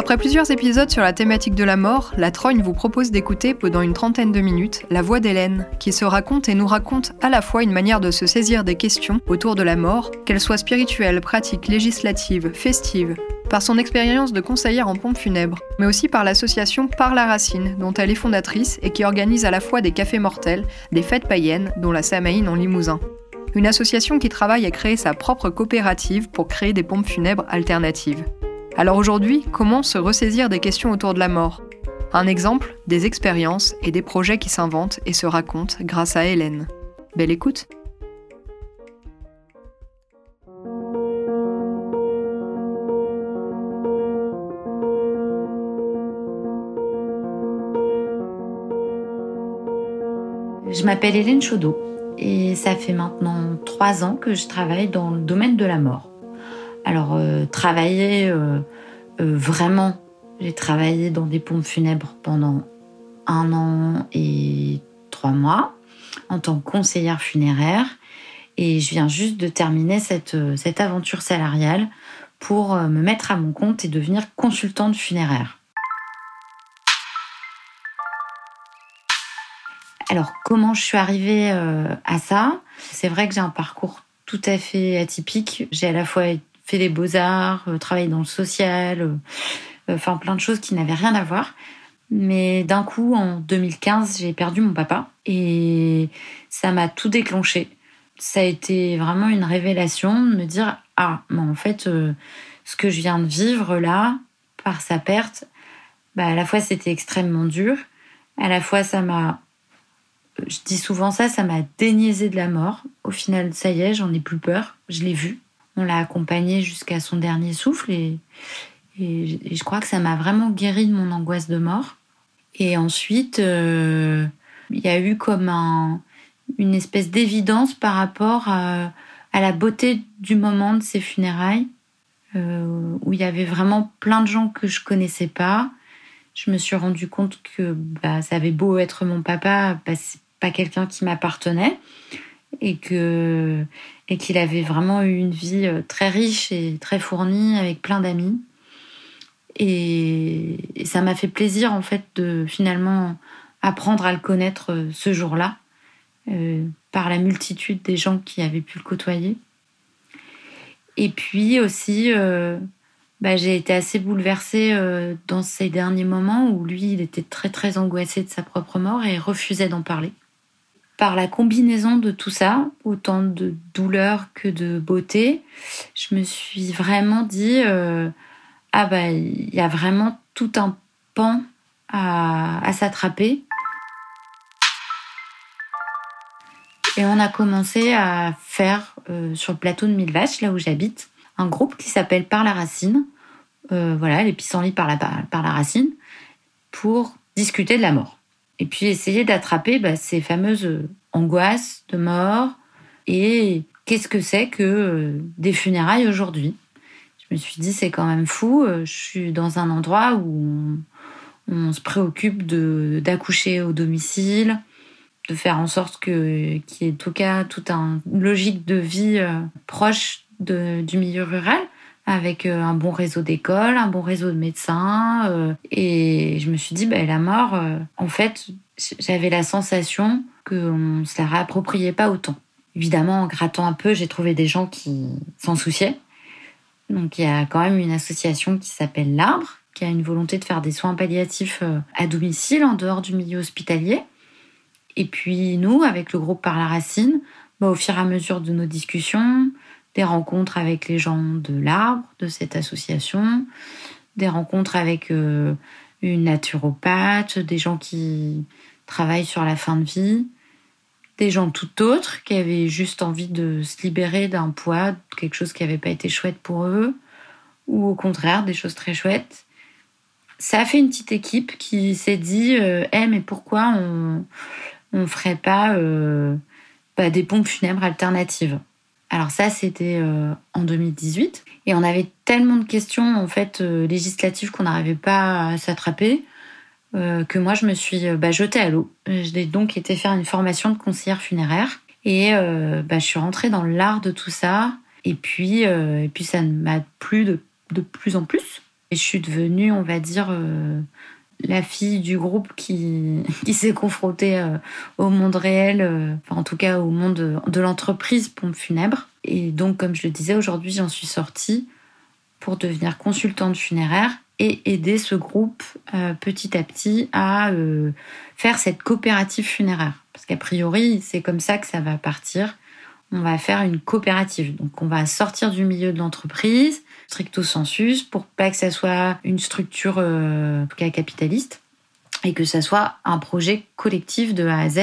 Après plusieurs épisodes sur la thématique de la mort, la Trogne vous propose d'écouter pendant une trentaine de minutes la voix d'Hélène, qui se raconte et nous raconte à la fois une manière de se saisir des questions autour de la mort, qu'elles soient spirituelles, pratiques, législatives, festives, par son expérience de conseillère en pompe funèbre, mais aussi par l'association Par la Racine, dont elle est fondatrice et qui organise à la fois des cafés mortels, des fêtes païennes, dont la Samaïne en Limousin. Une association qui travaille à créer sa propre coopérative pour créer des pompes funèbres alternatives. Alors aujourd'hui, comment se ressaisir des questions autour de la mort? Un exemple, des expériences et des projets qui s'inventent et se racontent grâce à Hélène. Belle écoute Je m'appelle Hélène Chaudot et ça fait maintenant trois ans que je travaille dans le domaine de la mort. Alors, euh, travailler euh, euh, vraiment, j'ai travaillé dans des pompes funèbres pendant un an et trois mois en tant que conseillère funéraire. Et je viens juste de terminer cette, cette aventure salariale pour me mettre à mon compte et devenir consultante funéraire. Alors, comment je suis arrivée à ça? C'est vrai que j'ai un parcours tout à fait atypique. J'ai à la fois fait les beaux-arts, euh, travaillé dans le social, euh, euh, enfin plein de choses qui n'avaient rien à voir. Mais d'un coup, en 2015, j'ai perdu mon papa et ça m'a tout déclenché. Ça a été vraiment une révélation de me dire ah, mais en fait, ce que je viens de vivre là, par sa perte, bah, à la fois c'était extrêmement dur, à la fois ça m'a, je dis souvent ça, ça m'a déniaisé de la mort. Au final, ça y est, j'en ai plus peur, je l'ai vu, on l'a accompagné jusqu'à son dernier souffle et, je crois que ça m'a vraiment guéri de mon angoisse de mort. Et ensuite, euh, il y a eu comme une espèce d'évidence par rapport à, la beauté du moment de ces funérailles, euh, où il y avait vraiment plein de gens que je connaissais pas. Je me suis rendu compte que bah, ça avait beau être mon papa, bah, c'est pas quelqu'un qui m'appartenait et que et qu'il avait vraiment eu une vie euh, très riche et très fournie avec plein d'amis. Et, ça m'a fait plaisir en fait de finalement apprendre à le connaître euh, ce jour-là euh, par la multitude des gens qui avaient pu le côtoyer. Et puis aussi, bah, j'ai été assez bouleversée dans ces derniers moments où lui, il était très très angoissé de sa propre mort et refusait d'en parler par la combinaison de tout ça, autant de douleur que de beauté, je me suis vraiment dit euh, ah bah il y a vraiment tout un pan à, s'attraper. Et on a commencé à faire euh, sur le plateau de Mille Vaches, là où j'habite, un groupe qui s'appelle Par la Racine. Euh, voilà, les pissenlits par la, par la racine, pour discuter de la mort. Et puis essayer d'attraper bah, ces fameuses angoisses de mort et qu'est-ce que c'est que euh, des funérailles aujourd'hui? Je me suis dit, c'est quand même fou, euh, je suis dans un endroit où on, se préoccupe d'accoucher au domicile, de faire en sorte que qu'il y ait tout cas toute une logique de vie euh, proche du milieu rural avec euh, un bon réseau d'écoles, un bon réseau de médecins. Euh, et je me suis dit, bah, la mort, euh, en fait, j'avais la sensation qu'on ne se la réappropriait pas autant. Évidemment, en grattant un peu, j'ai trouvé des gens qui s'en souciaient. Donc il y a quand même une association qui s'appelle L'Arbre, qui a une volonté de faire des soins palliatifs à domicile, en dehors du milieu hospitalier. Et puis nous, avec le groupe Par la Racine, bah, au fur et à mesure de nos discussions, des rencontres avec les gens de l'arbre, de cette association, des rencontres avec euh, une naturopathe, des gens qui travaillent sur la fin de vie, des gens tout autres qui avaient juste envie de se libérer d'un poids, quelque chose qui n'avait pas été chouette pour eux, ou au contraire des choses très chouettes. Ça a fait une petite équipe qui s'est dit euh, Eh, mais pourquoi on ne ferait pas euh, bah, des pompes funèbres alternatives? Alors ça, c'était euh, en 2018. Et on avait tellement de questions en fait euh, législatives qu'on n'arrivait pas à s'attraper euh, que moi, je me suis bah, jetée à l'eau. J'ai donc été faire une formation de conseillère funéraire. Et bah, je suis rentrée dans l'art de tout ça. Et puis, et puis ça m'a plu de, de plus en plus. Et je suis devenue, on va dire, la fille du groupe qui, qui s'est confrontée euh, au monde réel, euh, enfin, en tout cas au monde de l'entreprise pompe funèbre. Et donc, comme je le disais, aujourd'hui, j'en suis sortie pour devenir consultante funéraire et aider ce groupe petit à petit à faire cette coopérative funéraire. Parce qu'a priori, c'est comme ça que ça va partir. On va faire une coopérative. Donc, on va sortir du milieu de l'entreprise, stricto sensus pour pas que ça soit une structure euh, capitaliste et que ça soit un projet collectif de A à Z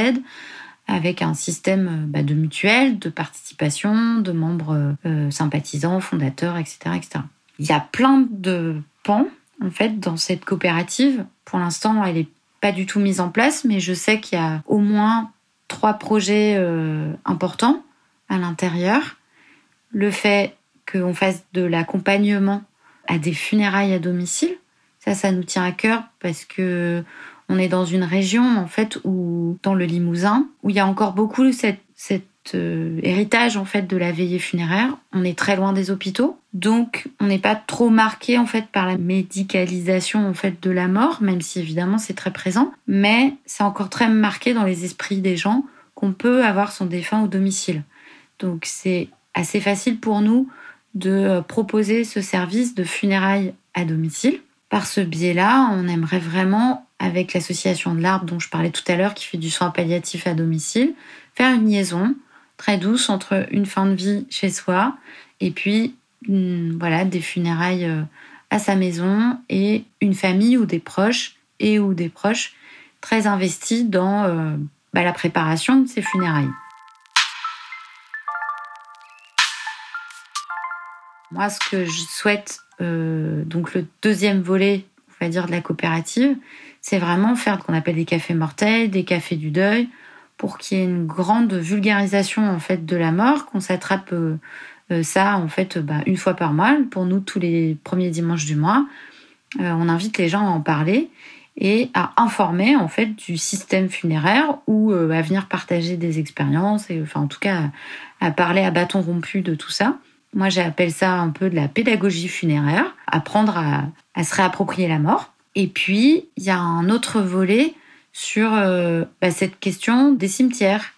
avec un système euh, bah, de mutuelle, de participation, de membres euh, sympathisants, fondateurs, etc., etc. Il y a plein de pans en fait dans cette coopérative. Pour l'instant, elle n'est pas du tout mise en place, mais je sais qu'il y a au moins trois projets importants à l'intérieur. Le fait qu'on fasse de l'accompagnement à des funérailles à domicile. Ça, ça nous tient à cœur parce que on est dans une région, en fait, où, dans le Limousin, où il y a encore beaucoup cet, euh, héritage, en fait, de la veillée funéraire. On est très loin des hôpitaux. Donc, on n'est pas trop marqué, en fait, par la médicalisation, en fait, de la mort, même si, évidemment, c'est très présent. Mais c'est encore très marqué dans les esprits des gens qu'on peut avoir son défunt au domicile. Donc, c'est assez facile pour nous de euh, proposer ce service de funérailles à domicile. Par ce biais-là, on aimerait vraiment, avec l'association de l'arbre dont je parlais tout à l'heure, qui fait du soin palliatif à domicile, faire une liaison très douce entre une fin de vie chez soi et puis voilà des funérailles euh, à sa maison et une famille ou des proches et ou des proches très investis dans euh, bah, la préparation de ces funérailles. Moi, ce que je souhaite, euh, donc le deuxième volet, on va dire, de la coopérative, c'est vraiment faire ce qu'on appelle des cafés mortels, des cafés du deuil, pour qu'il y ait une grande vulgarisation en fait de la mort, qu'on s'attrape euh, euh, ça en fait bah, une fois par mois. Pour nous, tous les premiers dimanches du mois, on invite les gens à en parler et à informer en fait du système funéraire ou à venir partager des expériences et enfin en tout cas à parler à bâton rompu de tout ça. Moi, j'appelle ça un peu de la pédagogie funéraire, apprendre à, se réapproprier la mort. Et puis, il y a un autre volet sur euh, bah, cette question des cimetières.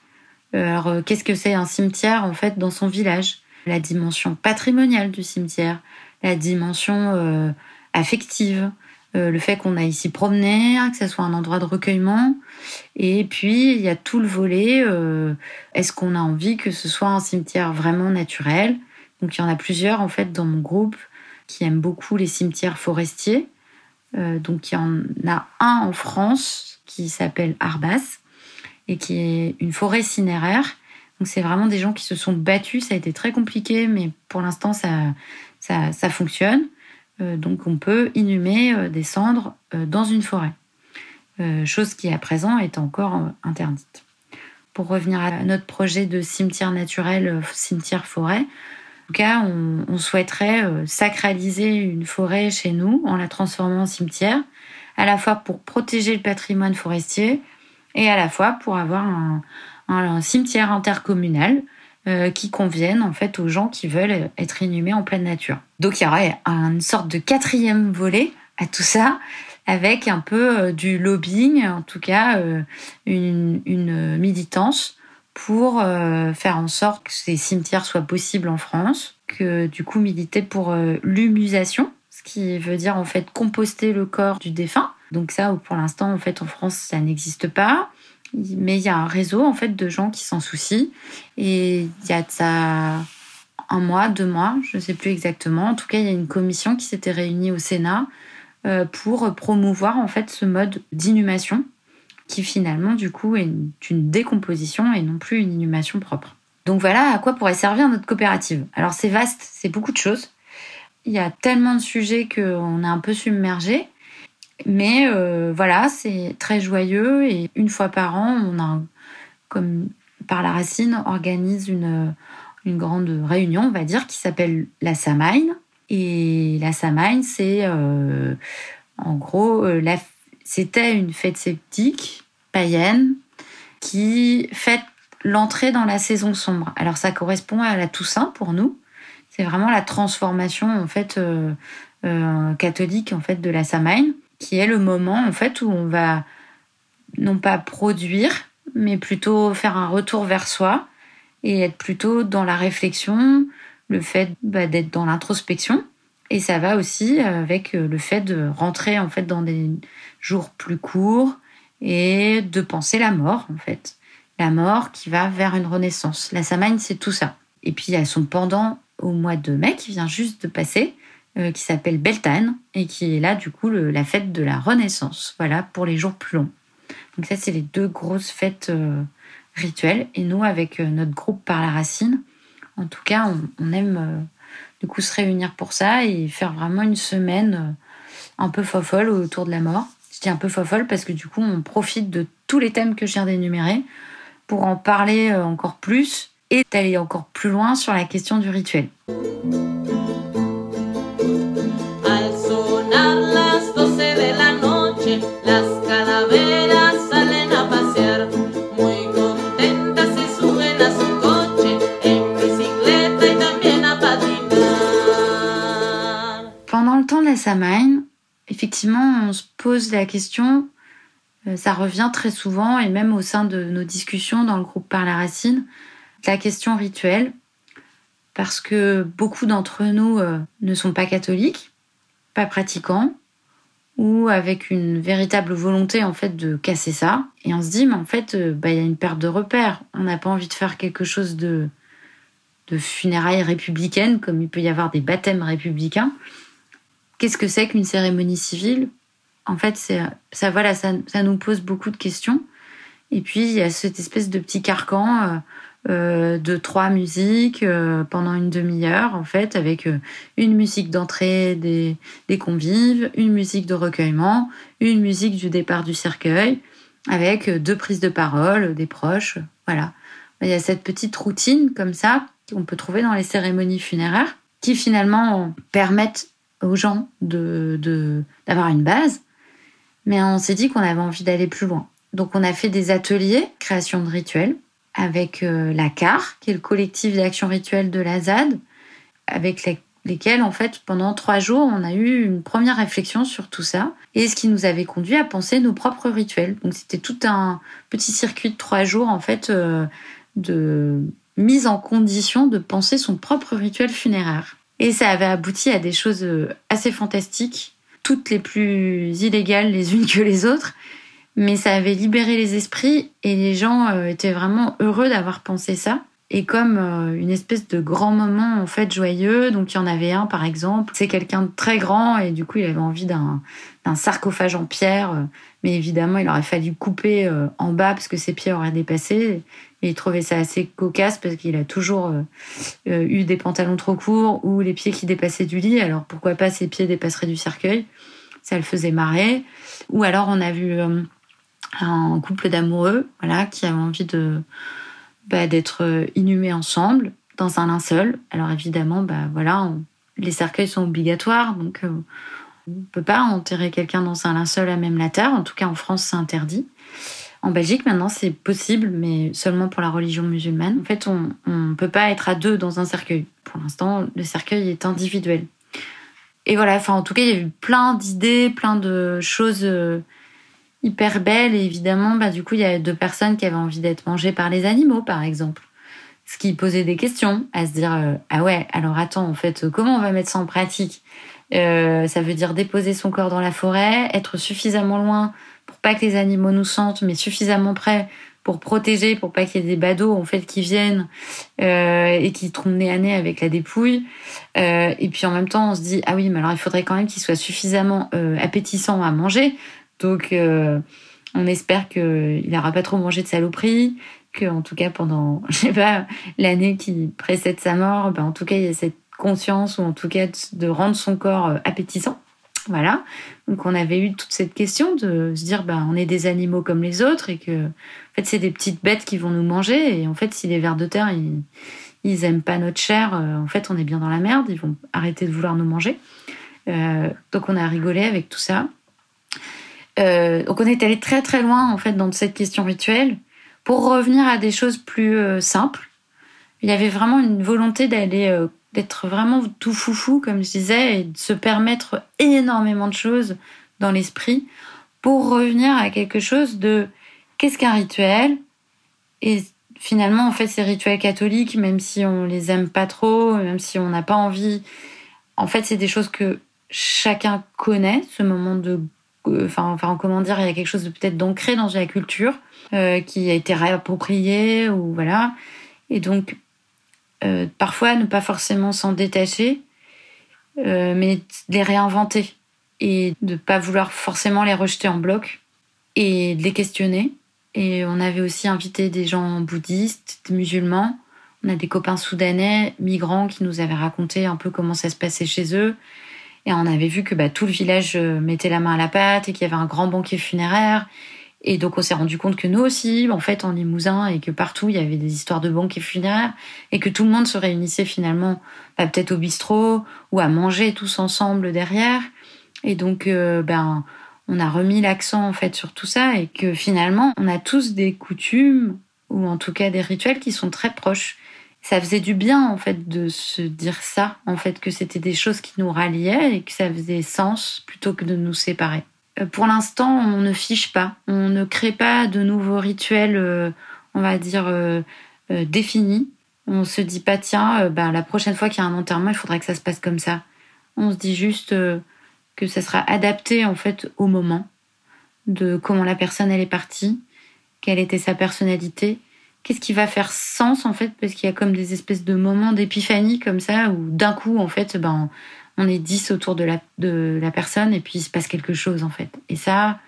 Alors, euh, qu'est-ce que c'est un cimetière en fait dans son village? La dimension patrimoniale du cimetière, la dimension euh, affective, le fait qu'on aille s'y promener, que ça soit un endroit de recueillement. Et puis, il y a tout le volet, est-ce qu'on a envie que ce soit un cimetière vraiment naturel? Donc il y en a plusieurs en fait dans mon groupe qui aiment beaucoup les cimetières forestiers. Euh, donc il y en a un en France qui s'appelle Arbas et qui est une forêt cinéraire. Donc c'est vraiment des gens qui se sont battus. Ça a été très compliqué, mais pour l'instant ça, ça, fonctionne. Euh, donc on peut inhumer euh, des cendres dans une forêt, chose qui à présent est encore interdite. Pour revenir à notre projet de cimetière naturel, cimetière forêt, tout cas, on, souhaiterait euh, sacraliser une forêt chez nous en la transformant en cimetière, à la fois pour protéger le patrimoine forestier et à la fois pour avoir un, cimetière intercommunal euh, qui convienne en fait aux gens qui veulent être inhumés en pleine nature. Donc il y aurait une sorte de quatrième volet à tout ça, avec un peu euh, du lobbying, en tout cas une, une militance pour euh, faire en sorte que ces cimetières soient possibles en France, que du coup militer pour euh, l'humusation, ce qui veut dire en fait composter le corps du défunt. Donc ça, pour l'instant, en fait, en France, ça n'existe pas. Mais il y a un réseau en fait de gens qui s'en soucient. Et il y a ça un mois, deux mois, je ne sais plus exactement. En tout cas, il y a une commission qui s'était réunie au Sénat euh, pour promouvoir en fait ce mode d'inhumation qui finalement du coup est une, décomposition et non plus une inhumation propre. Donc voilà à quoi pourrait servir notre coopérative. Alors c'est vaste, c'est beaucoup de choses. Il y a tellement de sujets qu'on est un peu submergé. Mais euh, voilà, c'est très joyeux et une fois par an, on a, comme par la racine, organise une, grande réunion, on va dire, qui s'appelle la Samhain. Et la Samhain, c'est euh, en gros euh, la c'était une fête sceptique, païenne, qui fête l'entrée dans la saison sombre. Alors ça correspond à la Toussaint pour nous. C'est vraiment la transformation en fait catholique en fait de la Samhain, qui est le moment en fait où on va non pas produire, mais plutôt faire un retour vers soi et être plutôt dans la réflexion, le fait bah, d'être dans l'introspection. Et ça va aussi avec le fait de rentrer en fait dans des jours plus courts et de penser la mort en fait. La mort qui va vers une renaissance. La Samhain, c'est tout ça. Et puis il y a son pendant au mois de mai qui vient juste de passer, euh, qui s'appelle Beltane et qui est là du coup la fête de la renaissance. Voilà pour les jours plus longs. Donc ça, c'est les deux grosses fêtes euh, rituelles. Et nous, avec euh, notre groupe Par la Racine, en tout cas, on, aime euh, du coup se réunir pour ça et faire vraiment une semaine un peu fofolle autour de la mort. Je dis un peu fofolle parce que du coup, on profite de tous les thèmes que je viens d'énumérer pour en parler encore plus et d'aller encore plus loin sur la question du rituel. Samhain, effectivement, on se pose la question, euh, ça revient très souvent, et même au sein de nos discussions dans le groupe Par la Racine, la question rituelle, parce que beaucoup d'entre nous euh, ne sont pas catholiques, pas pratiquants, ou avec une véritable volonté en fait de casser ça. Et on se dit, mais en fait, euh, bah, il y a une perte de repères. On n'a pas envie de faire quelque chose de, de funérailles républicaines, comme il peut y avoir des baptêmes républicains. Qu'est-ce que c'est qu'une cérémonie civile? En fait, ça, voilà, ça, nous pose beaucoup de questions. Et puis il y a cette espèce de petit carcan euh, euh, de trois musiques euh, pendant une demi-heure, en fait, avec une musique d'entrée des, des, convives, une musique de recueillement, une musique du départ du cercueil, avec deux prises de parole des proches. Voilà. Il y a cette petite routine comme ça qu'on peut trouver dans les cérémonies funéraires qui finalement permettent aux gens de d'avoir une base, mais on s'est dit qu'on avait envie d'aller plus loin. Donc on a fait des ateliers création de rituels avec euh, la CAR, qui est le collectif d'action rituelle de la ZAD, avec lesquels en fait pendant trois jours on a eu une première réflexion sur tout ça et ce qui nous avait conduit à penser nos propres rituels. Donc c'était tout un petit circuit de trois jours en fait euh, de mise en condition de penser son propre rituel funéraire. Et ça avait abouti à des choses euh, assez fantastiques, toutes les plus illégales les unes que les autres. Mais ça avait libéré les esprits et les gens euh, étaient vraiment heureux d'avoir pensé ça. Et comme euh, une espèce de grand moment en fait joyeux, donc il y en avait un par exemple, c'est quelqu'un de très grand et du coup il avait envie d'un sarcophage en pierre, mais évidemment il aurait fallu couper en bas parce que ses pieds auraient dépassé. Et il trouvait ça assez cocasse parce qu'il a toujours euh, euh, eu des pantalons trop courts ou les pieds qui dépassaient du lit. Alors pourquoi pas ses pieds dépasseraient du cercueil? Ça le faisait marrer. Ou alors on a vu euh, un couple d'amoureux, voilà, qui avait envie de bah, d'être inhumés ensemble dans un linceul. Alors évidemment, bah voilà, les cercueils sont obligatoires, donc on peut pas enterrer quelqu'un dans un linceul à même la terre. En tout cas, en France, c'est interdit. En Belgique, maintenant, c'est possible, mais seulement pour la religion musulmane. En fait, on ne peut pas être à deux dans un cercueil. Pour l'instant, le cercueil est individuel. Et voilà, enfin, en tout cas, il y a eu plein d'idées, plein de choses euh, hyper belles. Et évidemment, bah, du coup, il y a deux personnes qui avaient envie d'être mangées par les animaux, par exemple. Ce qui posait des questions, à se dire, euh, ah ouais, alors attends, en fait, comment on va mettre ça en pratique? Euh, Ça veut dire déposer son corps dans la forêt, être suffisamment loin pour pas que les animaux nous sentent, mais suffisamment près pour protéger, pour pas qu'il y ait des badauds en fait qui viennent euh, et qui trompent nez à nez avec la dépouille. Euh, et puis en même temps, on se dit ah oui, mais alors il faudrait quand même qu'il soit suffisamment euh, appétissant à manger. Donc on espère qu'il n'aura pas trop mangé de saloperie, que en tout cas pendant je sais pas l'année qui précède sa mort, ben, en tout cas il y a cette conscience ou en tout cas de rendre son corps appétissant. Voilà. Donc on avait eu toute cette question de se dire bah on est des animaux comme les autres et que en fait c'est des petites bêtes qui vont nous manger et en fait si les vers de terre ils, ils aiment pas notre chair, euh, en fait on est bien dans la merde, ils vont arrêter de vouloir nous manger. Euh, donc on a rigolé avec tout ça. Euh, donc on est allé très très loin en fait dans cette question rituelle pour revenir à des choses plus simples. Il y avait vraiment une volonté d'aller d'être vraiment tout foufou, comme je disais, et de se permettre énormément de choses dans l'esprit pour revenir à quelque chose de qu'est-ce qu'un rituel? Et finalement, en fait, ces rituels catholiques, même si on les aime pas trop, même si on n'a pas envie, en fait, c'est des choses que chacun connaît, ce moment de enfin, enfin, comment dire, il y a quelque chose de peut-être d'ancré dans la culture euh, qui a été réapproprié ou voilà. Et donc, euh, parfois, ne pas forcément s'en détacher, euh, mais les réinventer et de pas vouloir forcément les rejeter en bloc et de les questionner. Et on avait aussi invité des gens bouddhistes, musulmans. On a des copains soudanais, migrants, qui nous avaient raconté un peu comment ça se passait chez eux. Et on avait vu que bah, tout le village euh, mettait la main à la pâte et qu'il y avait un grand banquet funéraire. Et donc on s'est rendu compte que nous aussi, en fait, en Limousin, et que partout il y avait des histoires de banquets funéraires, et que tout le monde se réunissait finalement, bah, peut-être au bistrot ou à manger tous ensemble derrière. Et donc, euh, ben, on a remis l'accent en fait sur tout ça, et que finalement, on a tous des coutumes ou en tout cas des rituels qui sont très proches ça faisait du bien en fait de se dire ça, en fait que c'était des choses qui nous ralliaient et que ça faisait sens plutôt que de nous séparer. Euh, pour l'instant, on ne fiche pas, on ne crée pas de nouveaux rituels, euh, on va dire euh, définis. On se dit pas tiens, ben, la prochaine fois qu'il y a un enterrement, il faudrait que ça se passe comme ça. On se dit juste que ça sera adapté en fait au moment de comment la personne elle est partie, quelle était sa personnalité qu'est-ce qui va faire sens en fait parce qu'il y a comme des espèces de moments d'épiphanie comme ça où d'un coup en fait ben on est dix autour de la de la personne et puis il se passe quelque chose en fait. Et ça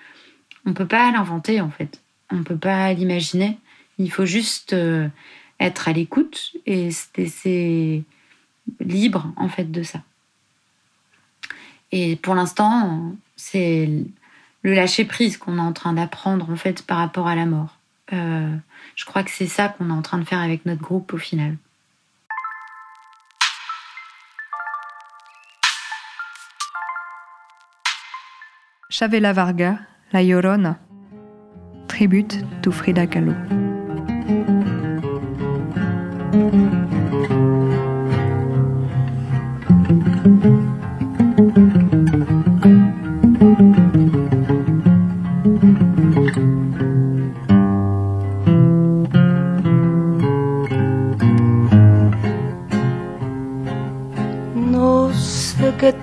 on peut pas l'inventer en fait. On peut pas l'imaginer. Il faut juste euh, être à l'écoute et c'est libre en fait de ça. Et pour l'instant c'est le lâcher prise qu'on est en train d'apprendre en fait par rapport à la mort. Euh, je crois que c'est ça qu'on est en train de faire avec notre groupe au final. Chavela Varga, La Llorona, tribute to Frida Kahlo.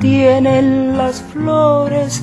tienen las flores,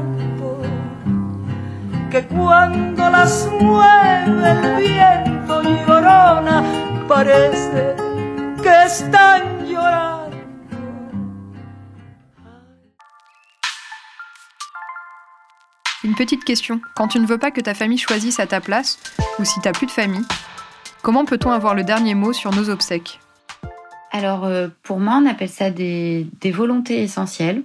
que cuando las mueve el viento llorona, parece que están llorando. Une petite question. Quand tu ne veux pas que ta famille choisisse à ta place, ou si t'as plus de famille, comment peut-on avoir le dernier mot sur nos obsèques? Alors, euh, pour moi, on appelle ça des, des volontés essentielles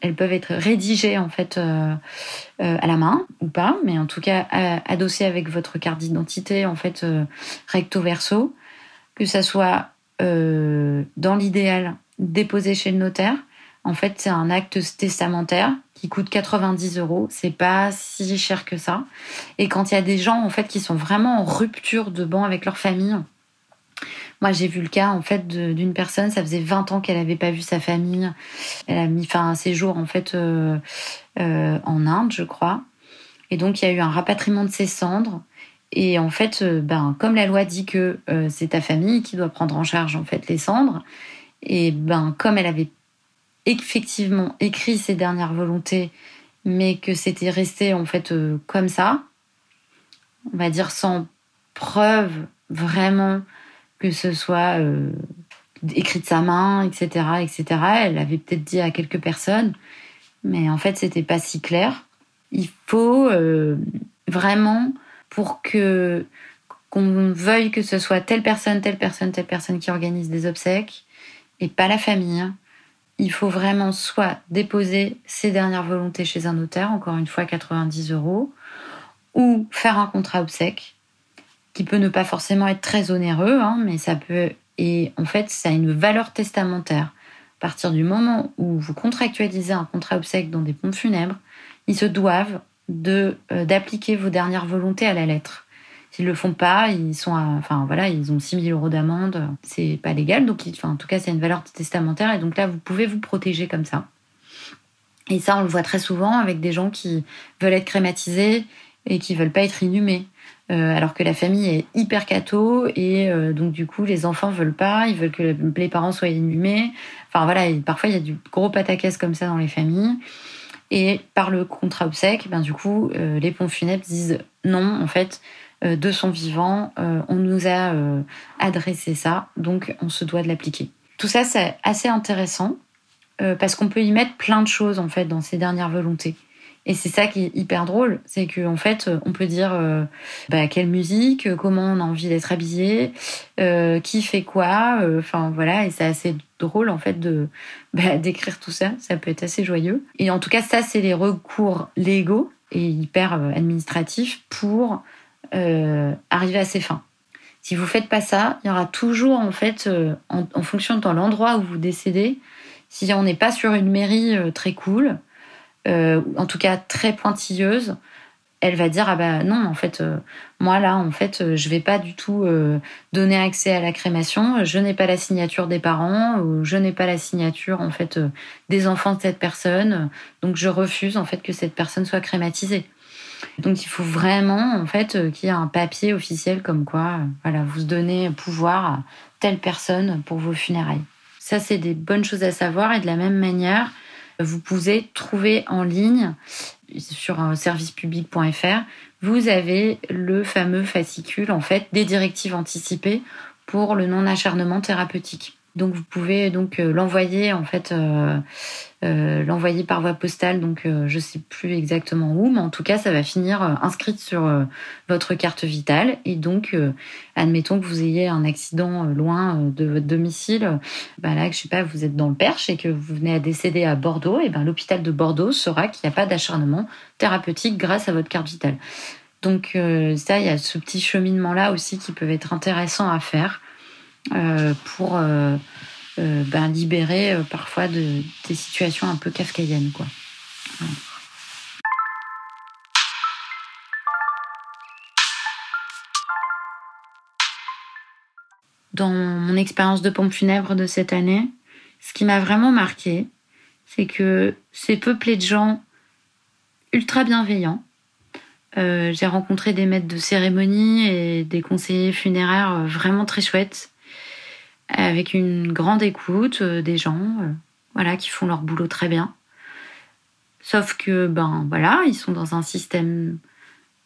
elles peuvent être rédigées en fait euh, euh, à la main ou pas, mais en tout cas adossées avec votre carte d'identité en fait euh, recto verso, que ça soit dans l'idéal déposé chez le notaire. En fait, c'est un acte testamentaire qui coûte 90 euros. C'est pas si cher que ça. Et quand il y a des gens en fait qui sont vraiment en rupture de banc avec leur famille, moi, j'ai vu le cas en fait d'une personne, ça faisait 20 ans qu'elle n'avait pas vu sa famille. Elle a mis fin à un séjour en fait euh, euh, en Inde, je crois. Et donc il y a eu un rapatriement de ses cendres. Et en fait, euh, ben comme la loi dit que c'est ta famille qui doit prendre en charge en fait les cendres, et ben comme elle avait effectivement écrit ses dernières volontés, mais que c'était resté en fait comme ça, on va dire sans preuve vraiment que ce soit euh, écrit de sa main, etc., etc. Elle avait peut-être dit à quelques personnes, mais en fait, c'était pas si clair. Il faut euh, vraiment pour que qu'on veuille que ce soit telle personne, telle personne, telle personne qui organise des obsèques et pas la famille. il faut vraiment soit déposer ses dernières volontés chez un notaire, encore une fois 90 euros, ou faire un contrat obsèque, qui peut ne pas forcément être très onéreux, hein, mais ça peut. Et en fait, ça a une valeur testamentaire. À partir du moment où vous contractualisez un contrat obsèque dans des pompes funèbres, ils se doivent de euh, d'appliquer vos dernières volontés à la lettre. S'ils le font pas, ils sont, enfin voilà, ils ont 6 000 euros d'amende. C'est pas légal, donc en tout cas, c'est une valeur testamentaire et donc là, vous pouvez vous protéger comme ça. Et ça, on le voit très souvent avec des gens qui veulent être crématisés et qui veulent pas être inhumés. Euh, alors que la famille est hyper catho et euh, donc du coup les enfants veulent pas, ils veulent que les parents soient inhumés. Enfin voilà, parfois il y a du gros pataquès comme ça dans les familles. Et par le contrat obsèque, ben du coup euh, les ponts funèbres disent non en fait de son vivant, on nous a adressé ça, donc on se doit de l'appliquer. Tout ça c'est assez intéressant parce qu'on peut y mettre plein de choses en fait dans ces dernières volontés. Et c'est ça qui est hyper drôle, c'est qu'en fait, on peut dire euh, bah, quelle musique, comment on a envie d'être habillé, euh, qui fait quoi, euh, enfin voilà, et c'est assez drôle en fait de bah, d'écrire tout ça, ça peut être assez joyeux. Et en tout cas, ça c'est les recours légaux et hyper administratifs pour arriver à ses fins. Si vous faites pas ça, il y aura toujours en fait, en fonction de l'endroit où vous décédez, si on n'est pas sur une mairie très cool, euh, en tout cas très pointilleuse, elle va dire ah bah non en fait euh, moi là en fait euh, je vais pas du tout donner accès à la crémation je n'ai pas la signature des parents ou je n'ai pas la signature en fait des enfants de cette personne donc je refuse en fait que cette personne soit crématisée. Donc il faut vraiment en fait qu'il y ait un papier officiel comme quoi voilà vous donnez pouvoir à telle personne pour vos funérailles. Ça c'est des bonnes choses à savoir et de la même manière vous pouvez trouver en ligne sur servicepublic.fr, vous avez le fameux fascicule en fait des directives anticipées pour le non-acharnement thérapeutique. Donc vous pouvez donc euh, l'envoyer en fait euh, euh, l'envoyer par voie postale. Donc je sais plus exactement où mais en tout cas ça va finir inscrite sur votre carte vitale. Et donc admettons que vous ayez un accident loin de votre domicile. Bah là je sais pas vous êtes dans le Perche et que vous venez à décéder à Bordeaux et ben l'hôpital de Bordeaux saura qu'il n'y a pas d'acharnement thérapeutique grâce à votre carte vitale. Donc ça il y a ce petit cheminement là aussi qui peut être intéressant à faire pour euh, euh, ben, libérer parfois de, des situations un peu kafkaïennes. Quoi. Dans mon expérience de pompe funèbre de cette année, ce qui m'a vraiment marqué, c'est que c'est peuplé de gens ultra bienveillants. j'ai rencontré des maîtres de cérémonie et des conseillers funéraires vraiment très chouettes avec une grande écoute euh, des gens, euh, voilà, qui font leur boulot très bien. Sauf que, ben voilà, ils sont dans un système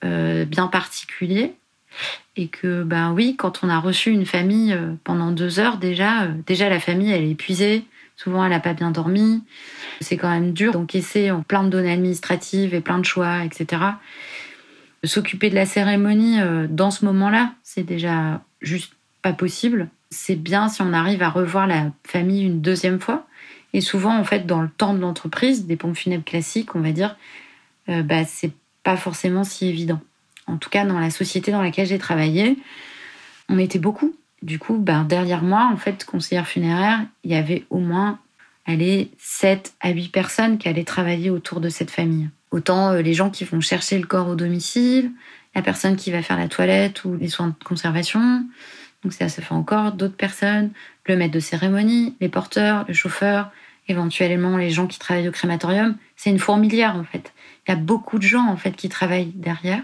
euh, bien particulier et que, ben oui, quand on a reçu une famille pendant deux heures déjà, déjà la famille elle est épuisée, souvent elle n'a pas bien dormi, c'est quand même dur d'encaisser en plein de données administratives et plein de choix, etc. S'occuper de la cérémonie dans ce moment-là, c'est déjà juste pas possible c'est bien si on arrive à revoir la famille une deuxième fois. Et souvent, en fait, dans le temps de l'entreprise, des pompes funèbres classiques, on va dire, euh, bah, c'est pas forcément si évident. En tout cas, dans la société dans laquelle j'ai travaillé, on était beaucoup. Du coup, bah, derrière moi, en fait, conseillère funéraire, il y avait au moins allez, 7 à 8 personnes qui allaient travailler autour de cette famille. Autant euh, les gens qui vont chercher le corps au domicile, la personne qui va faire la toilette ou les soins de conservation, donc ça se fait encore d'autres personnes, le maître de cérémonie, les porteurs, le chauffeur, éventuellement les gens qui travaillent au crématorium. C'est une fourmilière en fait. Il y a beaucoup de gens en fait qui travaillent derrière.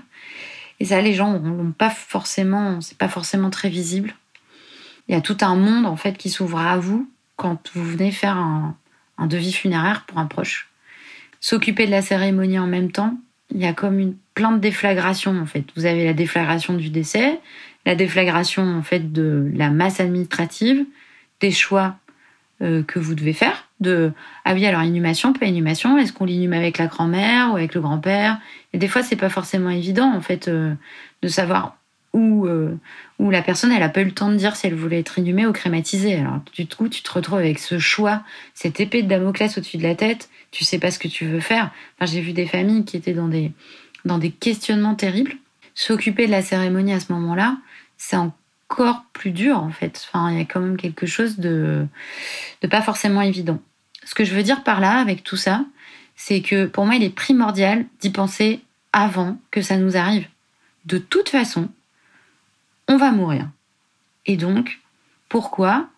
Et ça, les gens n'ont pas forcément, c'est pas forcément très visible. Il y a tout un monde en fait qui s'ouvre à vous quand vous venez faire un, devis funéraire pour un proche. S'occuper de la cérémonie en même temps, il y a comme une plein de déflagrations en fait. Vous avez la déflagration du décès, la déflagration en fait de la masse administrative, des choix euh, que vous devez faire. De ah oui alors inhumation, pas inhumation, est-ce qu'on l'inhume avec la grand-mère ou avec le grand-père? Et des fois c'est pas forcément évident en fait euh, de savoir où, euh, où la personne, elle a pas eu le temps de dire si elle voulait être inhumée ou crématisée. Alors, du coup, tu te retrouves avec ce choix, cette épée de Damoclès au-dessus de la tête. Tu sais pas ce que tu veux faire. Enfin, j'ai vu des familles qui étaient dans des, dans des questionnements terribles. S'occuper de la cérémonie à ce moment-là, c'est encore plus dur, en fait. Enfin, il y a quand même quelque chose de, de pas forcément évident. Ce que je veux dire par là, avec tout ça, c'est que pour moi, il est primordial d'y penser avant que ça nous arrive. De toute façon, on va mourir. Et donc, pourquoi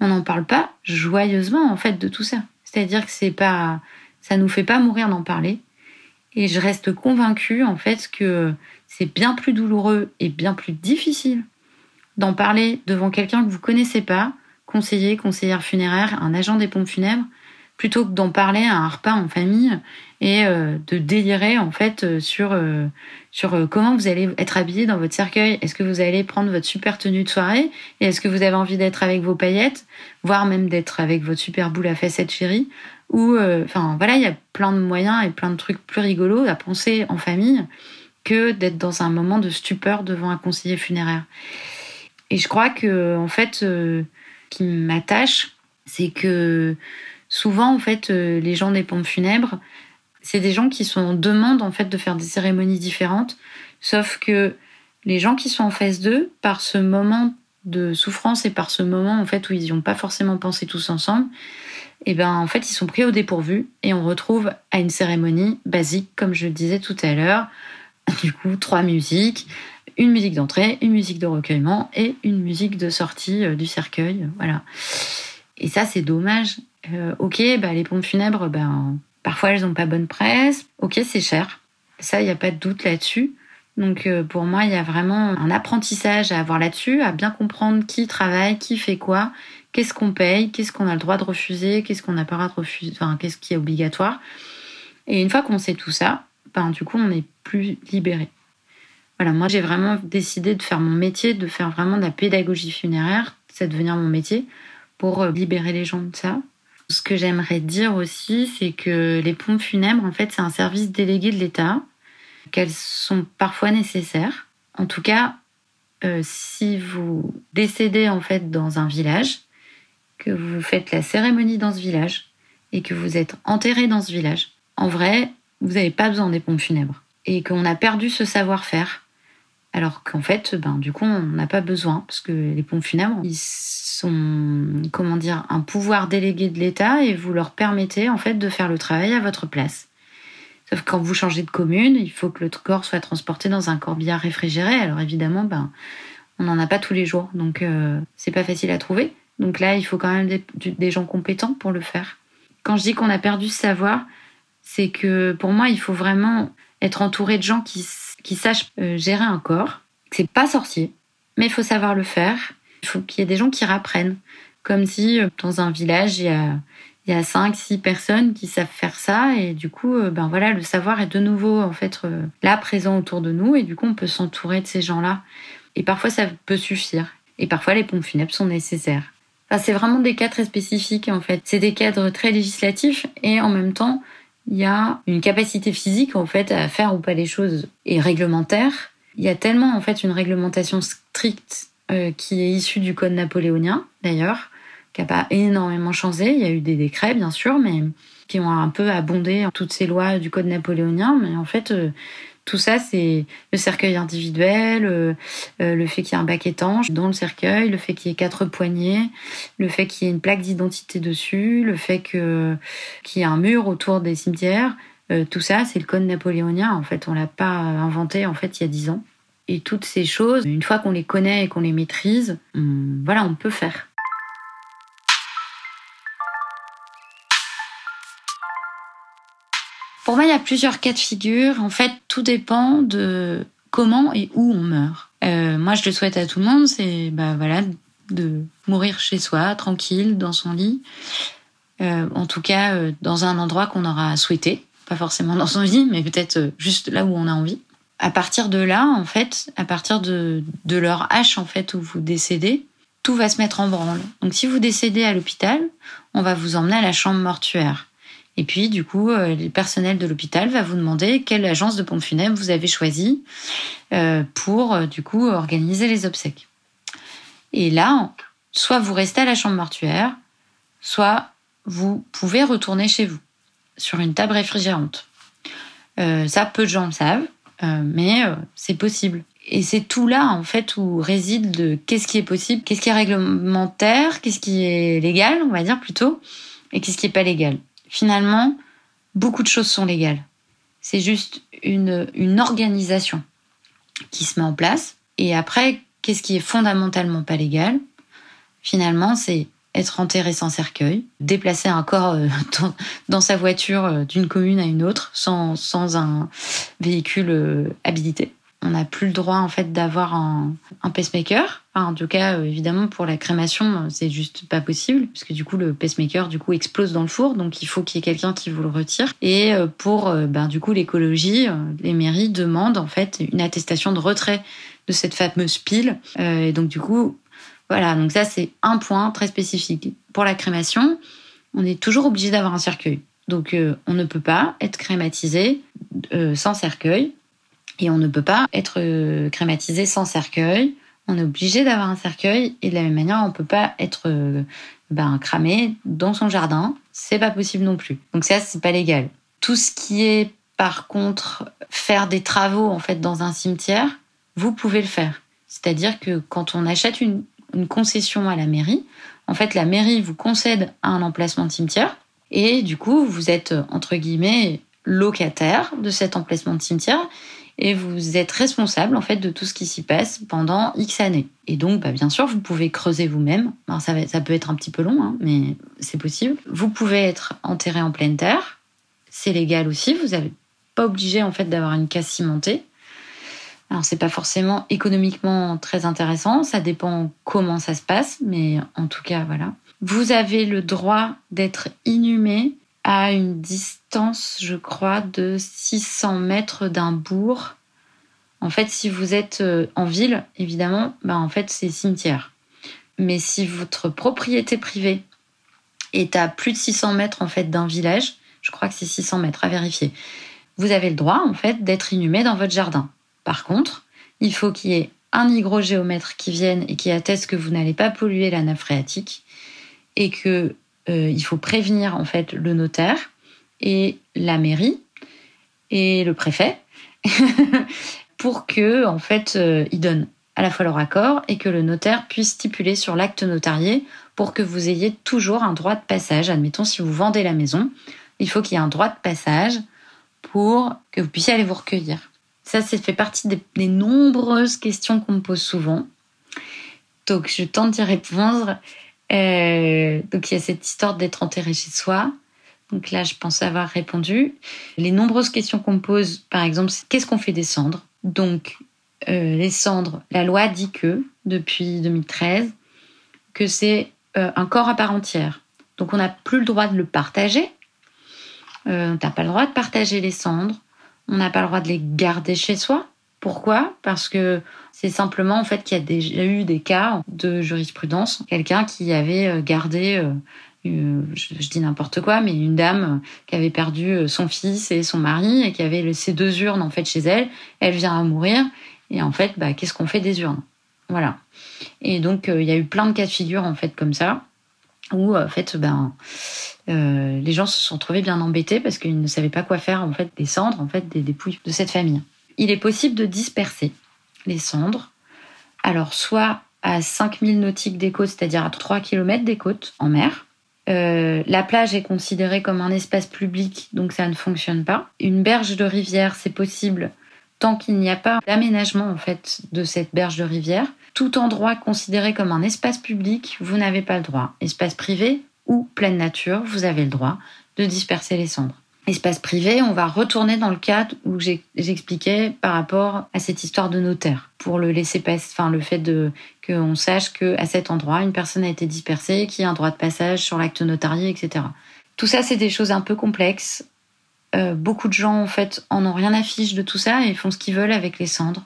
on n'en parle pas joyeusement en fait de tout ça? C'est-à-dire que c'est pas, ça nous fait pas mourir d'en parler. Et je reste convaincue en fait que c'est bien plus douloureux et bien plus difficile d'en parler devant quelqu'un que vous connaissez pas, conseiller, conseillère funéraire, un agent des pompes funèbres, plutôt que d'en parler à un repas en famille et euh, de délirer en fait euh, sur euh, comment vous allez être habillé dans votre cercueil. Est-ce que vous allez prendre votre super tenue de soirée et est-ce que vous avez envie d'être avec vos paillettes, voire même d'être avec votre super boule à facettes chérie? Ou enfin voilà, il y a plein de moyens et plein de trucs plus rigolos à penser en famille que d'être dans un moment de stupeur devant un conseiller funéraire. Et je crois que en fait, ce qui m'attache, c'est que souvent, en fait, euh, les gens des pompes funèbres, c'est des gens qui sont en demande, en fait, de faire des cérémonies différentes. Sauf que les gens qui sont en phase 2, par ce moment de souffrance et par ce moment, en fait, où ils n'y ont pas forcément pensé tous ensemble, et eh ben, en fait, ils sont pris au dépourvu et on retrouve à une cérémonie basique, comme je le disais tout à l'heure. Du coup, trois musiques, une musique d'entrée, une musique de recueillement et une musique de sortie euh, du cercueil. Voilà. Et ça, c'est dommage. Euh, ok, bah, les pompes funèbres, ben, parfois elles n'ont pas bonne presse. Ok, c'est cher. Ça, il n'y a pas de doute là-dessus. Donc euh, pour moi, il y a vraiment un apprentissage à avoir là-dessus, à bien comprendre qui travaille, qui fait quoi, qu'est-ce qu'on paye, qu'est-ce qu'on a le droit de refuser, qu'est-ce qu'on n'a pas le droit de refuser, enfin qu'est-ce qui est obligatoire. Et une fois qu'on sait tout ça, ben du coup, on est plus libéré. Voilà, moi j'ai vraiment décidé de faire mon métier, de faire vraiment de la pédagogie funéraire, c'est devenir mon métier pour euh, libérer les gens de ça. Ce que j'aimerais dire aussi, c'est que les pompes funèbres, en fait, c'est un service délégué de l'État, qu'elles sont parfois nécessaires. En tout cas, euh, si vous décédez en fait dans un village, que vous faites la cérémonie dans ce village et que vous êtes enterré dans ce village, en vrai, vous n'avez pas besoin des pompes funèbres et qu'on a perdu ce savoir-faire. Alors qu'en fait, ben, du coup, on n'a pas besoin parce que les pompes funèbres, ils comment dire, un pouvoir délégué de l'État et vous leur permettez en fait de faire le travail à votre place. Sauf que quand vous changez de commune, il faut que le corps soit transporté dans un corbillard réfrigéré. Alors évidemment, ben, on n'en a pas tous les jours, donc euh, c'est pas facile à trouver. Donc là, il faut quand même des, gens compétents pour le faire. Quand je dis qu'on a perdu ce savoir, c'est que pour moi, il faut vraiment être entouré de gens qui, qui sachent euh, gérer un corps. C'est pas sorcier, mais il faut savoir le faire il faut qu'il y ait des gens qui rapprennent. Comme si euh, dans un village, il y a, il y a cinq, six personnes qui savent faire ça et du coup, euh, ben voilà, le savoir est de nouveau en fait là présent autour de nous et du coup, on peut s'entourer de ces gens-là. Et parfois, ça peut suffire. Et parfois, les pompes funèbres sont nécessaires. C'est vraiment des cas très spécifiques en fait. C'est des cadres très législatifs et en même temps, il y a une capacité physique en fait à faire ou pas les choses et réglementaire. Il y a tellement en fait une réglementation stricte euh, qui est issu du code napoléonien d'ailleurs, qui n'a pas énormément changé. Il y a eu des décrets bien sûr, mais qui ont un peu abondé toutes ces lois du code napoléonien. Mais en fait, euh, tout ça, c'est le cercueil individuel, euh, le fait qu'il y ait un bac étanche dans le cercueil, le fait qu'il y ait quatre poignées, le fait qu'il y ait une plaque d'identité dessus, le fait qu'il y ait un mur autour des cimetières. tout ça, c'est le code napoléonien. En fait, on l'a pas inventé en fait il y a dix ans. Et toutes ces choses, une fois qu'on les connaît et qu'on les maîtrise, voilà, on peut faire. Pour moi, il y a plusieurs cas de figure. En fait, tout dépend de comment et où on meurt. Euh, moi, je le souhaite à tout le monde, c'est bah voilà de mourir chez soi, tranquille, dans son lit. Euh, en tout cas, euh, dans un endroit qu'on aura souhaité, pas forcément dans son lit, mais peut-être juste là où on a envie à partir de là, en fait, à partir de, de leur H, en fait, où vous décédez, tout va se mettre en branle. Donc, si vous décédez à l'hôpital, on va vous emmener à la chambre mortuaire, Et puis, du coup, euh, le personnel de l'hôpital va vous demander quelle agence de pompe funèbre vous avez choisi euh, pour, euh, du coup, organiser les obsèques. Et là, soit vous restez à la chambre mortuaire, soit vous pouvez retourner chez vous sur une table réfrigérante. ça, peu de gens le savent, mais c'est possible. Et c'est tout là, en fait, où réside de qu'est-ce qui est possible, qu'est-ce qui est réglementaire, qu'est-ce qui est légal, on va dire plutôt, et qu'est-ce qui est pas légal. Finalement, beaucoup de choses sont légales. C'est juste une, une organisation qui se met en place. Et après, qu'est-ce qui est fondamentalement pas légal? Finalement, c'est être enterré sans cercueil, déplacer un corps euh, dans, sa voiture euh, d'une commune à une autre sans, un véhicule euh, habilité on n'a plus le droit en fait d'avoir un, pacemaker. en tout cas, euh, évidemment, pour la crémation, c'est juste pas possible parce que du coup, le pacemaker du coup explose dans le four, donc il faut qu'il y ait quelqu'un qui vous le retire. Et euh, pour euh, ben, du coup l'écologie, les mairies demandent en fait une attestation de retrait de cette fameuse pile. et donc du coup, voilà. Donc ça, c'est un point très spécifique. Pour la crémation, on est toujours obligé d'avoir un cercueil. Donc on ne peut pas être crématisé sans cercueil. Et on ne peut pas être euh, crématisé sans cercueil. On est obligé d'avoir un cercueil et de la même manière, on ne peut pas être euh, ben, cramé dans son jardin. C'est pas possible non plus. Donc ça, c'est pas légal. Tout ce qui est, par contre, faire des travaux en fait dans un cimetière, vous pouvez le faire. C'est-à-dire que quand on achète une, concession à la mairie, en fait, la mairie vous concède un emplacement de cimetière et du coup, vous êtes entre guillemets locataire de cet emplacement de cimetière et vous êtes responsable en fait de tout ce qui s'y passe pendant X années. Et donc, bah, bien sûr, vous pouvez creuser vous-même. ça, ça peut être un petit peu long, hein, mais c'est possible. Vous pouvez être enterré en pleine terre. C'est légal aussi. Vous n'êtes pas obligé en fait d'avoir une case cimentée. Alors c'est pas forcément économiquement très intéressant, ça dépend comment ça se passe, mais en tout cas voilà. Vous avez le droit d'être inhumé à une distance, je crois, de 600 mètres d'un bourg. En fait, si vous êtes euh, en ville, évidemment, bah en fait, c'est cimetière. Mais si votre propriété privée est à plus de 600 mètres en fait d'un village, je crois que c'est 600 mètres à vérifier, vous avez le droit en fait d'être inhumé dans votre jardin. Par contre, il faut qu'il y ait un hygrogéomètre qui vienne et qui atteste que vous n'allez pas polluer la nappe phréatique et que euh, il faut prévenir en fait le notaire et la mairie et le préfet pour que en fait euh, ils donnent à la fois leur accord et que le notaire puisse stipuler sur l'acte notarié pour que vous ayez toujours un droit de passage. Admettons si vous vendez la maison, il faut qu'il y ait un droit de passage pour que vous puissiez aller vous recueillir. Ça, ça fait partie des, des nombreuses questions qu'on me pose souvent. Donc, je tente d'y répondre. Euh, donc il y a cette histoire d'être enterré chez soi. Donc là, je pense avoir répondu. Les nombreuses questions qu'on me pose, par exemple, c'est qu'est-ce qu'on fait des cendres? Donc euh, les cendres, la loi dit que depuis 2013 que c'est euh, un corps à part entière. Donc on n'a plus le droit de le partager. on n'a pas le droit de partager les cendres. On n'a pas le droit de les garder chez soi. Pourquoi? Parce que c'est simplement en fait qu'il y a déjà eu des cas de jurisprudence, quelqu'un qui avait euh, gardé euh, euh, je, dis n'importe quoi, mais une dame qui avait perdu son fils et son mari et qui avait laissé deux urnes en fait chez elle. Elle vient à mourir et en fait, bah, qu'est-ce qu'on fait des urnes? Voilà. Et donc il y a eu plein de cas de figure en fait comme ça où en fait ben les gens se sont trouvés bien embêtés parce qu'ils ne savaient pas quoi faire en fait des cendres en fait des dépouilles de cette famille il est possible de disperser les cendres. Alors, soit à 5000 nautiques des côtes, c'est-à-dire à 3 km des côtes en mer. Euh, la plage est considérée comme un espace public, donc ça ne fonctionne pas. Une berge de rivière, c'est possible tant qu'il n'y a pas d'aménagement en fait de cette berge de rivière. Tout endroit considéré comme un espace public, vous n'avez pas le droit. Espace privé ou pleine nature, vous avez le droit de disperser les cendres espace privé, on va retourner dans le cadre où j'expliquais par rapport à cette histoire de notaire pour le laisser passer, enfin le fait de qu'on sache que à cet endroit une personne a été dispersée, qui a un droit de passage sur l'acte notarié, etc. Tout ça, c'est des choses un peu complexes. Euh, beaucoup de gens en fait en ont rien à de tout ça et font ce qu'ils veulent avec les cendres.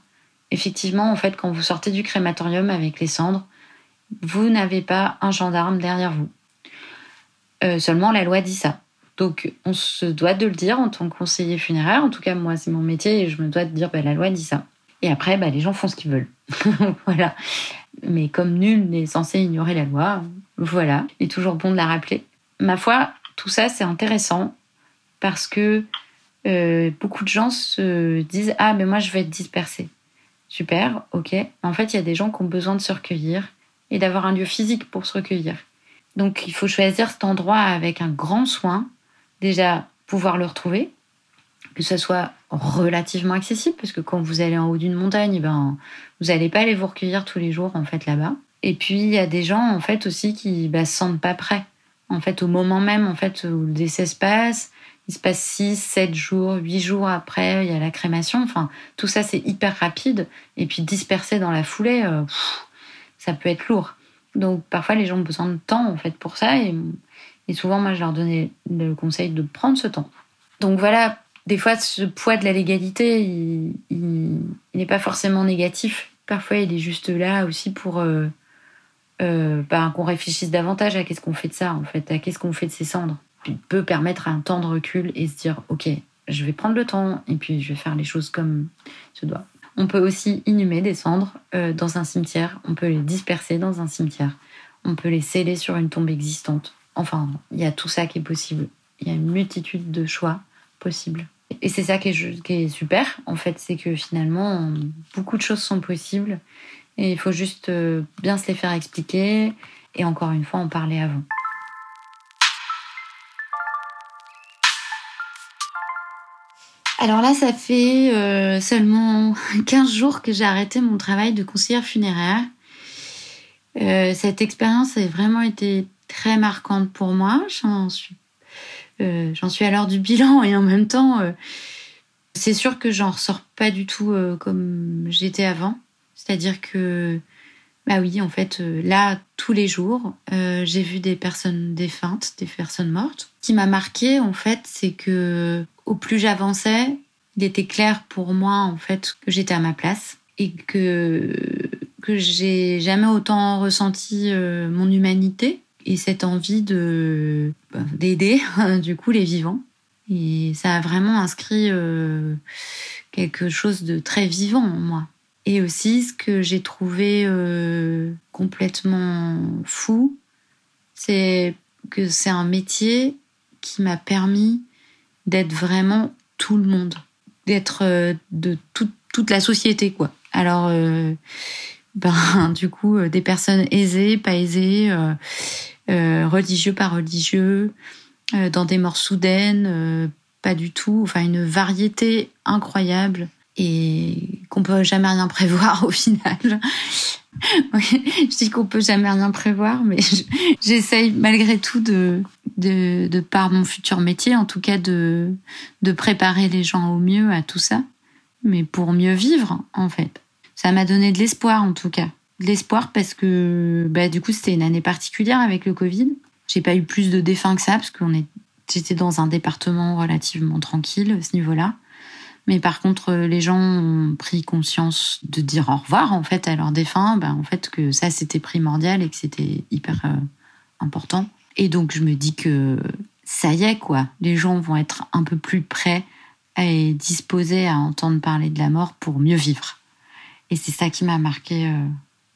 Effectivement, en fait, quand vous sortez du crématorium avec les cendres, vous n'avez pas un gendarme derrière vous. Euh, seulement, la loi dit ça. Donc, on se doit de le dire en tant que conseiller funéraire. En tout cas, moi, c'est mon métier et je me dois de dire, bah, la loi dit ça. Et après, bah, les gens font ce qu'ils veulent. voilà. Mais comme nul n'est censé ignorer la loi, voilà. Il est toujours bon de la rappeler. Ma foi, tout ça, c'est intéressant parce que euh, beaucoup de gens se disent Ah, mais moi, je vais être dispersé. Super, ok. En fait, il y a des gens qui ont besoin de se recueillir et d'avoir un lieu physique pour se recueillir. Donc, il faut choisir cet endroit avec un grand soin. Déjà, pouvoir le retrouver, que ce soit relativement accessible, parce que quand vous allez en haut d'une montagne, ben, vous n'allez pas aller vous recueillir tous les jours, en fait, là-bas. Et puis, il y a des gens, en fait, aussi qui bah, se sentent pas prêts. En fait, au moment même, en fait, où le décès se passe, il se passe 6, 7 jours, 8 jours après, il y a la crémation. Enfin, tout ça, c'est hyper rapide. Et puis, dispersé dans la foulée, euh, ça peut être lourd. Donc, parfois, les gens ont besoin de temps, en fait, pour ça. Souvent, moi, je leur donnais le conseil de prendre ce temps. Donc, voilà, des fois, ce poids de la légalité, il n'est pas forcément négatif. Parfois, il est juste là aussi pour euh, euh, bah, qu'on réfléchisse davantage à qu'est-ce qu'on fait de ça, en fait, à qu'est-ce qu'on fait de ces cendres. Il peut permettre un temps de recul et se dire, ok, je vais prendre le temps et puis je vais faire les choses comme se doit. On peut aussi inhumer des cendres euh, dans un cimetière, on peut les disperser dans un cimetière, on peut les sceller sur une tombe existante. Enfin, il y a tout ça qui est possible. Il y a une multitude de choix possibles. Et c'est ça qui est, super, en fait, c'est que finalement, beaucoup de choses sont possibles. Et il faut juste euh, bien se les faire expliquer et encore une fois en parler avant. Alors là, ça fait euh, seulement 15 jours que j'ai arrêté mon travail de conseillère funéraire. Euh, cette expérience a vraiment été très marquante pour moi. J'en suis euh, suis à l'heure du bilan et en même temps, euh, c'est sûr que j'en ressors pas du tout euh, comme j'étais avant. C'est-à-dire que, bah oui, en fait, là, tous les jours, j'ai vu des personnes défuntes, des personnes mortes. Ce qui m'a marqué, en fait, c'est que au plus j'avançais, il était clair pour moi, en fait, que j'étais à ma place et que que j'ai jamais autant ressenti mon humanité et cette envie de bah, d'aider du coup les vivants. Et ça a vraiment inscrit euh, quelque chose de très vivant en moi. Et aussi ce que j'ai trouvé euh, complètement fou, c'est que c'est un métier qui m'a permis d'être vraiment tout le monde, d'être euh, de toute la société quoi. Alors ben du coup des personnes aisées, pas aisées, religieux pas religieux, euh, dans des morts soudaines, euh, pas du tout. Enfin, une variété incroyable et qu'on peut jamais rien prévoir au final. je dis qu'on peut jamais rien prévoir, mais j'essaye malgré tout de, de, de par mon futur métier, en tout cas de, de préparer les gens au mieux à tout ça, mais pour mieux vivre en fait. Ça m'a donné de l'espoir en tout cas de l'espoir parce que bah, du coup c'était une année particulière avec le Covid. J'ai pas eu plus de défunts que ça parce qu'on est j'étais dans un département relativement tranquille à ce niveau-là. Mais par contre, les gens ont pris conscience de dire au revoir en fait à leurs défunts, bah, en fait que ça c'était primordial et que c'était hyper euh, important. Et donc je me dis que ça y est quoi, les gens vont être un peu plus prêts et disposés à entendre parler de la mort pour mieux vivre. Et c'est ça qui m'a marqué euh,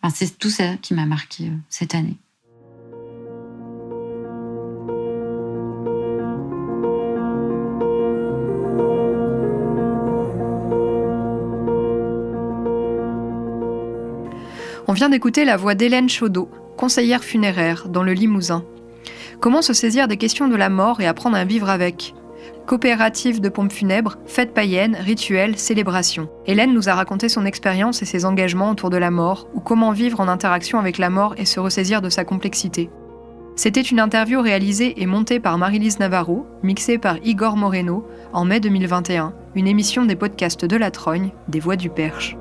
c'est tout ça qui m'a marqué euh, cette année. On vient d'écouter la voix d'Hélène Chaudot, conseillère funéraire dans le Limousin. Comment se saisir des questions de la mort et apprendre à vivre avec? Coopérative de pompes funèbres, fêtes païennes, rituels, célébrations. Hélène nous a raconté son expérience et ses engagements autour de la mort, ou comment vivre en interaction avec la mort et se ressaisir de sa complexité. C'était une interview réalisée et montée par Marie-Lise Navarro, mixée par Igor Moreno, en mai 2021, une émission des podcasts de la Trogne, des Voix du Perche.